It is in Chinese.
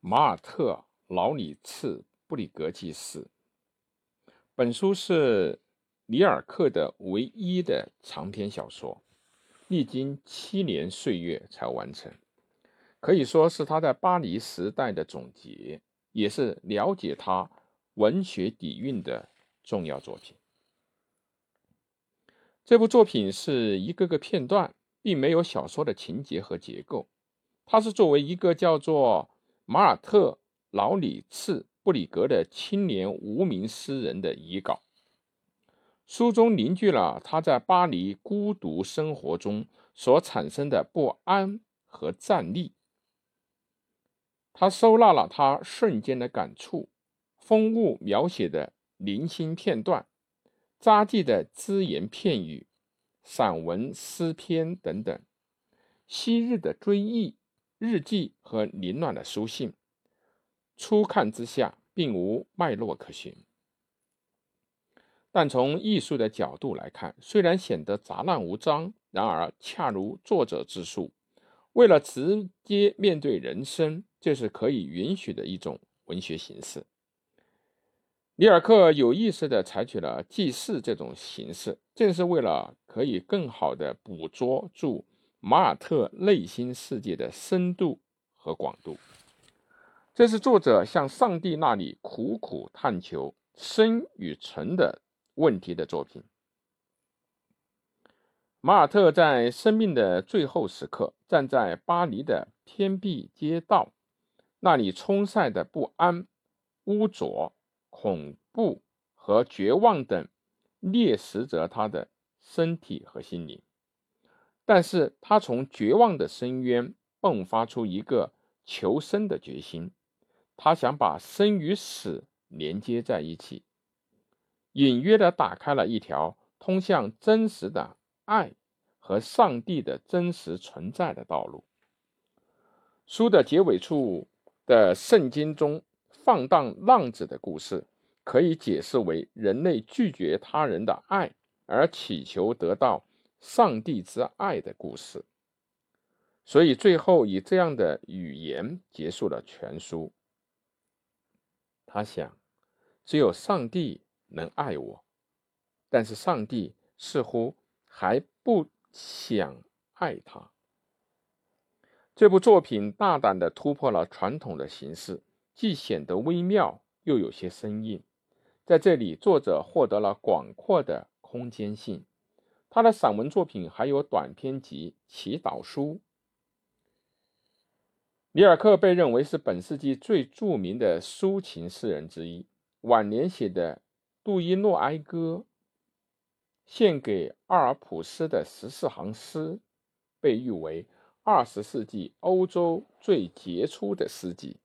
马尔特·劳里茨·布里格记事》。本书是里尔克的唯一的长篇小说，历经七年岁月才完成，可以说是他在巴黎时代的总结，也是了解他文学底蕴的重要作品。这部作品是一个个片段，并没有小说的情节和结构。它是作为一个叫做马尔特·劳里茨·布里格的青年无名诗人的遗稿。书中凝聚了他在巴黎孤独生活中所产生的不安和战栗。他收纳了他瞬间的感触，风物描写的零星片段。札记的只言片语、散文、诗篇等等，昔日的追忆、日记和凌乱的书信，初看之下并无脉络可循。但从艺术的角度来看，虽然显得杂乱无章，然而恰如作者之述，为了直接面对人生，这是可以允许的一种文学形式。里尔克有意识地采取了记事这种形式，正是为了可以更好地捕捉住马尔特内心世界的深度和广度。这是作者向上帝那里苦苦探求生与存的问题的作品。马尔特在生命的最后时刻，站在巴黎的偏僻街道，那里冲塞的不安、污浊。恐怖和绝望等猎食着他的身体和心灵，但是他从绝望的深渊迸发出一个求生的决心。他想把生与死连接在一起，隐约的打开了一条通向真实的爱和上帝的真实存在的道路。书的结尾处的圣经中。放荡浪子的故事，可以解释为人类拒绝他人的爱而祈求得到上帝之爱的故事。所以最后以这样的语言结束了全书。他想，只有上帝能爱我，但是上帝似乎还不想爱他。这部作品大胆地突破了传统的形式。既显得微妙，又有些生硬。在这里，作者获得了广阔的空间性。他的散文作品还有短篇集《祈祷书》。里尔克被认为是本世纪最著名的抒情诗人之一。晚年写的《杜伊诺埃歌》，献给阿尔普斯的十四行诗，被誉为二十世纪欧洲最杰出的诗集。